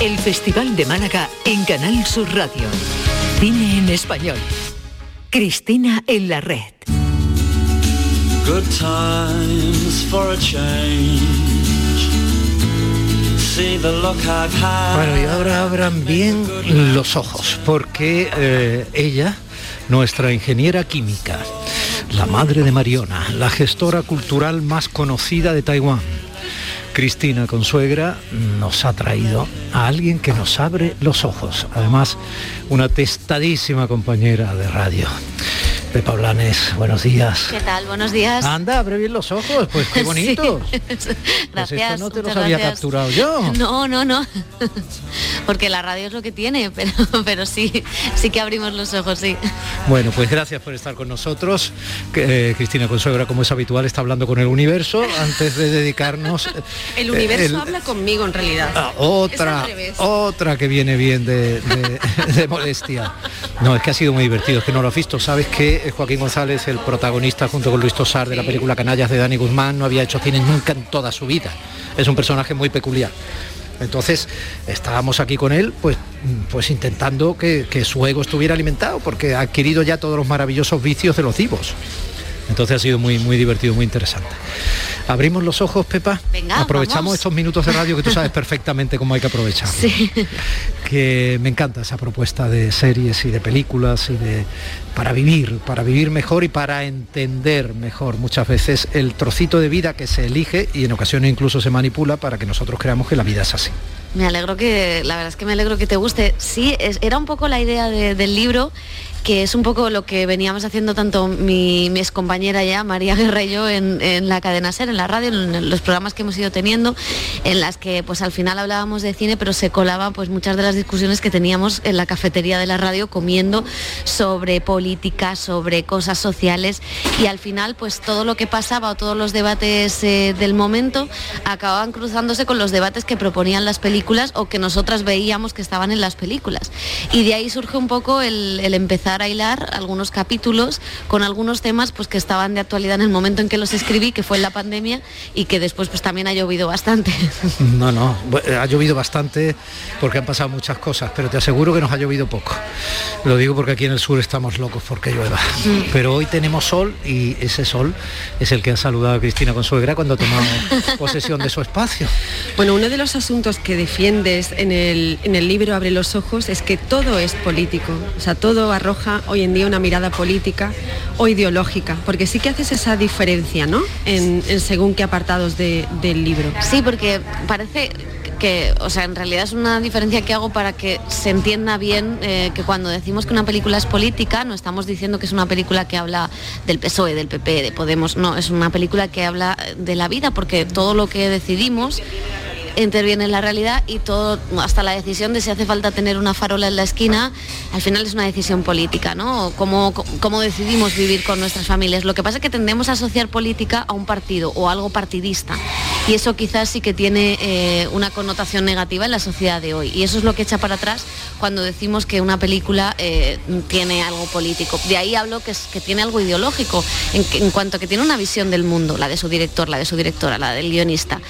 el Festival de Málaga en Canal Sur Radio. Cine en español. Cristina en la red. Good times for a change. See the look I've had. Bueno, y ahora abran bien los ojos, porque eh, ella, nuestra ingeniera química, la madre de Mariona, la gestora cultural más conocida de Taiwán, Cristina Consuegra nos ha traído a alguien que nos abre los ojos. Además, una testadísima compañera de radio. Pepa Blanes, buenos días. ¿Qué tal? Buenos días. Anda, abre bien los ojos, pues qué bonito. Sí. Pues Gracias. esto no te los había gracias. capturado yo. No, no, no. Porque la radio es lo que tiene, pero, pero sí, sí que abrimos los ojos, sí. Bueno, pues gracias por estar con nosotros. Eh, Cristina Consuegra, como es habitual, está hablando con el universo antes de dedicarnos. El eh, universo el- habla conmigo en realidad. Ah, otra, otra que viene bien de, de- de molestia. No, es que ha sido muy divertido, es que no lo has visto. Sabes que eh, Joaquín González, el protagonista junto con Luis Tosar de la película Canallas de Dani Guzmán, no había hecho cine nunca en toda su vida. Es un personaje muy peculiar. Entonces estábamos aquí con él, pues, pues intentando que, que su ego estuviera alimentado, porque ha adquirido ya todos los maravillosos vicios de los divos. Entonces ha sido muy, muy divertido, muy interesante. Abrimos los ojos, Pepa. Venga, Aprovechamos vamos. estos minutos de radio que tú sabes perfectamente cómo hay que aprovechar. Sí. Que me encanta esa propuesta de series y de películas y de para vivir, para vivir mejor y para entender mejor muchas veces el trocito de vida que se elige y en ocasiones incluso se manipula para que nosotros creamos que la vida es así. Me alegro que, la verdad es que me alegro que te guste. Sí, es- era un poco la idea de- del libro, que es un poco lo que veníamos haciendo tanto mi, mi excompañera ya, María Guerra y yo, en, la cadena SER, en la radio, en los programas que hemos ido teniendo, en las que pues al final hablábamos de cine, pero se colaban pues muchas de las discusiones que teníamos en la cafetería de la radio comiendo sobre política, sobre cosas sociales y al final pues todo lo que pasaba o todos los debates eh, del momento acababan cruzándose con los debates que proponían las películas o que nosotras veíamos que estaban en las películas. Y de ahí surge un poco el empezar a hilar algunos capítulos con algunos temas pues que estaban de actualidad en el momento en que los escribí, que fue en la pandemia y que después pues también ha llovido bastante. No, no, bu- ha llovido bastante porque han pasado muchas cosas, pero te aseguro que nos ha llovido poco. Lo digo porque aquí en el sur estamos locos porque llueva. Pero hoy tenemos sol y ese sol es el que ha saludado a Cristina Consuegra cuando ha tomado posesión de su espacio. Bueno, uno de los asuntos que defiendes en el, en el libro Abre los ojos es que todo es político. O sea, todo arroja hoy en día una mirada política o ideológica. Porque sí que haces esa diferencia, ¿no? En, según qué apartados de- del libro. Sí, porque parece que, o sea, en realidad es una diferencia que hago para que se entienda bien eh, que cuando decimos que una película es política, no estamos diciendo que es una película que habla del PSOE, del PP, de Podemos, no, es una película que habla de la vida, porque todo lo que decidimos interviene en la realidad y todo, hasta la decisión de si hace falta tener una farola en la esquina, al final es una decisión política, ¿no? Cómo, cómo decidimos vivir con nuestras familias. Lo que pasa es que tendemos a asociar política a un partido o algo partidista. Y eso quizás sí que tiene eh, una connotación negativa en la sociedad de hoy. Y eso es lo que echa para atrás cuando decimos que una película eh, tiene algo político. De ahí hablo que, es- que tiene algo ideológico, en, que- en cuanto que tiene una visión del mundo, la de su director, la de su directora, la del guionista.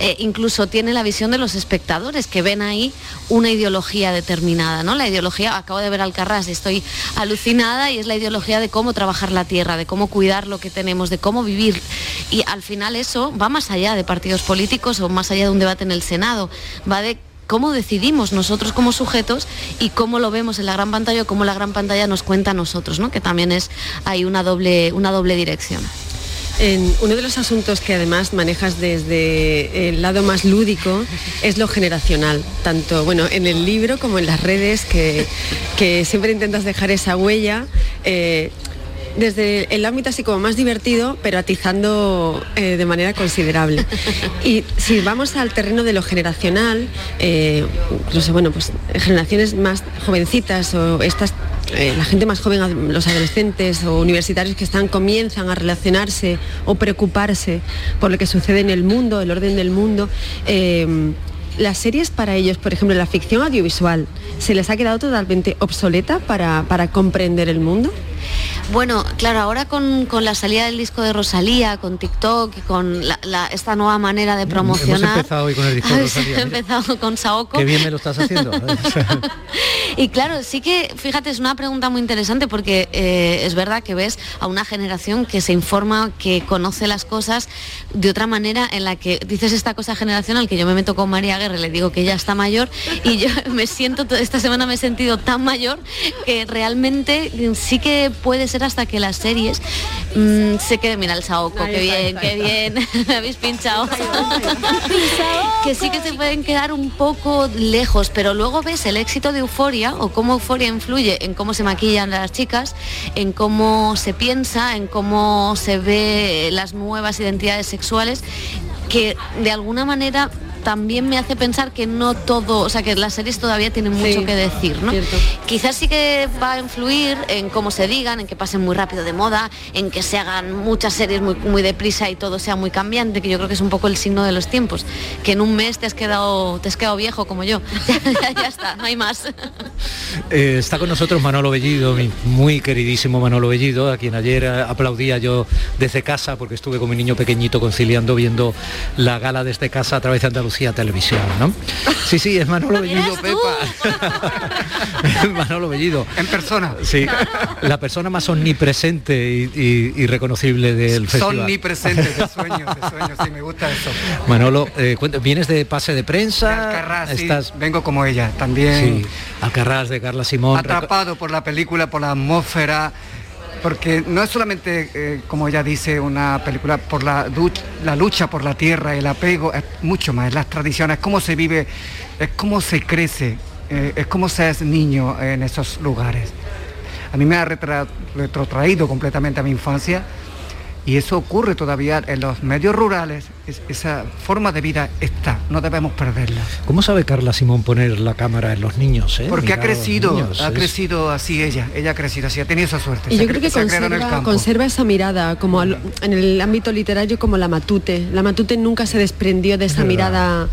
Eh, incluso tiene la visión de los espectadores que ven ahí una ideología determinada, ¿no? La ideología, acabo de ver Alcarrás y estoy alucinada y es la ideología de cómo trabajar la tierra, de cómo cuidar lo que tenemos, de cómo vivir. Y al final eso va más allá de políticos o más allá de un debate en el Senado, va de cómo decidimos nosotros como sujetos y cómo lo vemos en la gran pantalla o cómo la gran pantalla nos cuenta a nosotros, ¿no? Que también es hay una doble, una doble dirección. En uno de los asuntos que además manejas desde el lado más lúdico es lo generacional, tanto bueno, en el libro como en las redes, que, que siempre intentas dejar esa huella. eh, desde el ámbito así como más divertido, pero atizando eh, de manera considerable. Y si vamos al terreno de lo generacional, eh, incluso bueno, pues generaciones más jovencitas o estas eh, la gente más joven, los adolescentes o universitarios que están comienzan a relacionarse o preocuparse por lo que sucede en el mundo, el orden del mundo. eh, las series para ellos, por ejemplo, la ficción audiovisual, ¿se les ha quedado totalmente obsoleta para, para comprender el mundo? Bueno, claro, ahora con, la salida del disco de Rosalía, con TikTok y con esta nueva manera de promocionar. Hemos empezado hoy con el disco de Rosalía. empezado con Saoko. Qué bien me lo estás haciendo. y claro, sí que, fíjate, es una pregunta muy interesante porque eh, es verdad que ves a una generación que se informa, que conoce las cosas de otra manera en la que dices esta cosa generacional que yo me meto con María Aguirre, le digo que ella está mayor y yo me siento, esta semana me he sentido tan mayor que realmente sí que puede ser hasta que las series mm, se queden, mira el Saoko, qué bien, qué bien, habéis pinchado. que sí que se pueden quedar un poco lejos, pero luego ves el éxito de Euforia o cómo Euforia influye en cómo se maquillan las chicas, en cómo se piensa, en cómo se ve las nuevas identidades sexuales que de alguna manera también me hace pensar que no todo, o sea, que las series todavía tienen mucho que decir, ¿no? Quizás sí que va a influir en cómo se digan, en que pasen muy rápido de moda, en que se hagan muchas series muy, muy deprisa y todo sea muy cambiante, que yo creo que es un poco el signo de los tiempos, que en un mes te has quedado, te has quedado viejo como yo. ya, está, no hay más. Eh, está con nosotros Manolo Bellido, mi muy queridísimo Manolo Bellido, a quien ayer aplaudía yo desde casa porque estuve con mi niño pequeñito conciliando viendo la gala desde casa a través de Andalucía a televisión, ¿no? Sí, sí, es Manolo Bellido, Pepa. Manolo Bellido. En persona. Sí, la persona más omnipresente y, reconocible del festival. Omnipresente, de sueños, de sueños, sí, me gusta eso. Manolo, eh, ¿vienes de pase de prensa? De Estás... vengo como ella, también. Sí, Alcarrás de Carla Simón. Atrapado por la película, por la atmósfera, porque no es solamente, eh, como ella dice, una película por la, la lucha por la tierra, el apego, es mucho más, las tradiciones, cómo se vive, es cómo se crece, eh, es cómo se es niño en esos lugares. A mí me ha retrotraído completamente a mi infancia y eso ocurre todavía en los medios rurales. esa forma de vida está, no debemos perderla. ¿Cómo sabe Carla Simón poner la cámara en los niños? Eh? Porque ha crecido, ha crecido así ella, ella ha crecido así, ha tenido esa suerte. Y yo creo que conserva, esa mirada, como en el ámbito literario como la Matute. La Matute nunca se desprendió de esa mirada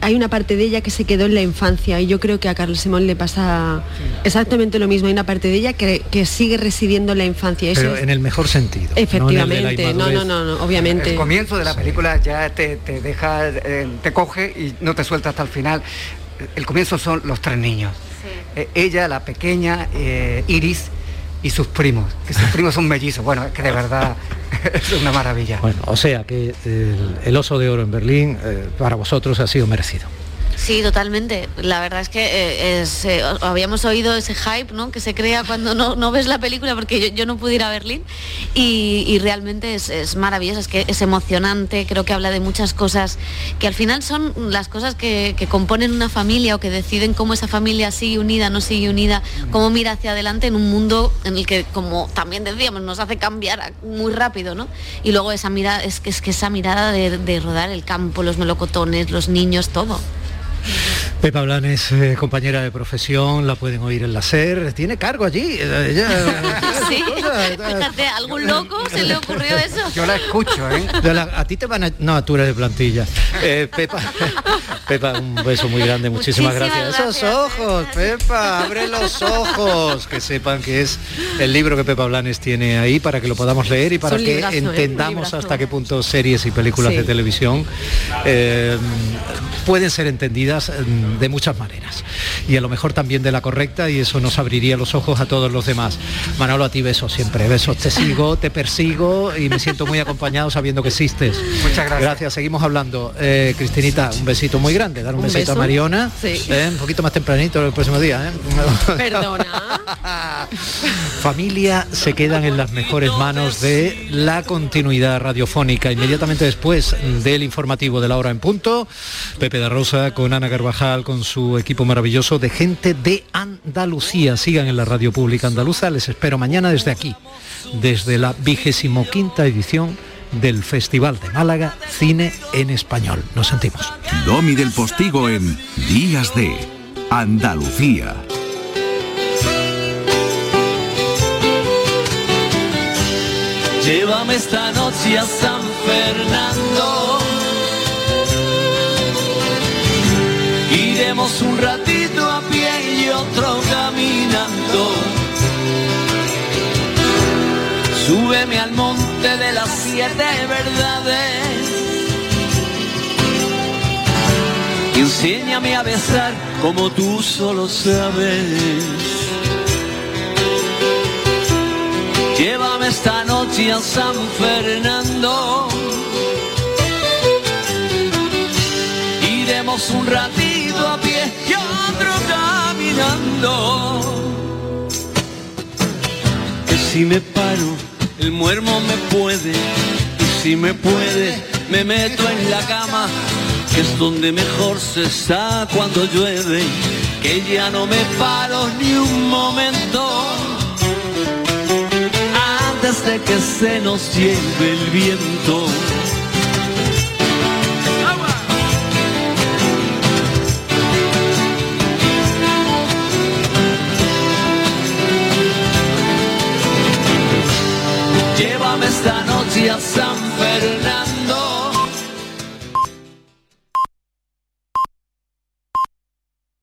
hay una parte de ella que se quedó en la infancia y yo creo que a Carlos Simón le pasa exactamente lo mismo. Hay una parte de ella que, sigue residiendo en la infancia. Pero en el mejor sentido. Efectivamente, no, no, no, obviamente. El comienzo de la película ya te, deja, eh, te coge y no te suelta hasta el final. El comienzo son los tres niños. Eh, ella, la pequeña, eh, Iris, y sus primos, que sus primos son mellizos. Bueno, es que de verdad es una maravilla. Bueno, o sea que el, oso de oro en Berlín eh, para vosotros ha sido merecido. Sí, totalmente. La verdad es que eh, eh, habíamos oído ese hype ¿no? que se crea cuando no, ves la película, porque yo, no pude ir a Berlín, y, realmente es, maravilloso, es que es emocionante, creo que habla de muchas cosas que al final son las cosas que, componen una familia o que deciden cómo esa familia sigue unida, no sigue unida, cómo mira hacia adelante en un mundo en el que, como también decíamos, nos hace cambiar muy rápido, ¿no? Y luego esa mirada, es que, es que esa mirada de rodar el campo, los melocotones, los niños, todo. Pepa Blanes, eh, compañera de profesión, la pueden oír en la SER, tiene cargo allí. Ella, sí, fíjate, algún loco se le ocurrió eso. Yo la escucho, ¿eh? a ti te van a... No, tú eres de plantilla. Eh, Pepa, Pepa, un beso muy grande, muchísimas, gracias. Esos ojos, Pepa, abre los ojos, que sepan que es el libro que Pepa Blanes tiene ahí para que lo podamos leer y para que entendamos hasta qué punto series y películas de televisión pueden ser entendidas de muchas maneras. Y a lo mejor también de la correcta y eso nos abriría los ojos a todos los demás. Manolo, a ti beso siempre, besos, te sigo, te persigo y me siento muy acompañado sabiendo que existes. Muchas gracias. Gracias, seguimos hablando. Eh, Cristinita, un besito muy grande, dar un, besito a Mariona. Eh, un poquito más tempranito el próximo día. ¿eh? Perdona. Familia se quedan en las mejores manos de la continuidad radiofónica. Inmediatamente después del informativo de la hora en punto, Pepe de Rosa con Ana Carvajal, con su equipo maravilloso de gente de Andalucía. Sigan en la radio pública andaluza. Les espero mañana desde aquí, desde la vigésimo quinta edición del Festival de Málaga Cine en Español. Nos sentimos. Domi del Postigo en Días de Andalucía. Llévame esta noche a San Fernando Iremos un ratito a pie y otro caminando. Súbeme al monte de las siete verdades. Enséñame a besar como tú solo sabes. Llévame esta noche a San Fernando. Iremos un ratito a pie y otro caminando. Que si me paro, el muermo me puede. Y si me puede, me meto en la cama, que es donde mejor se está cuando llueve. Que ya no me paro ni un momento antes de que se nos lleve el viento. Llévame esta noche a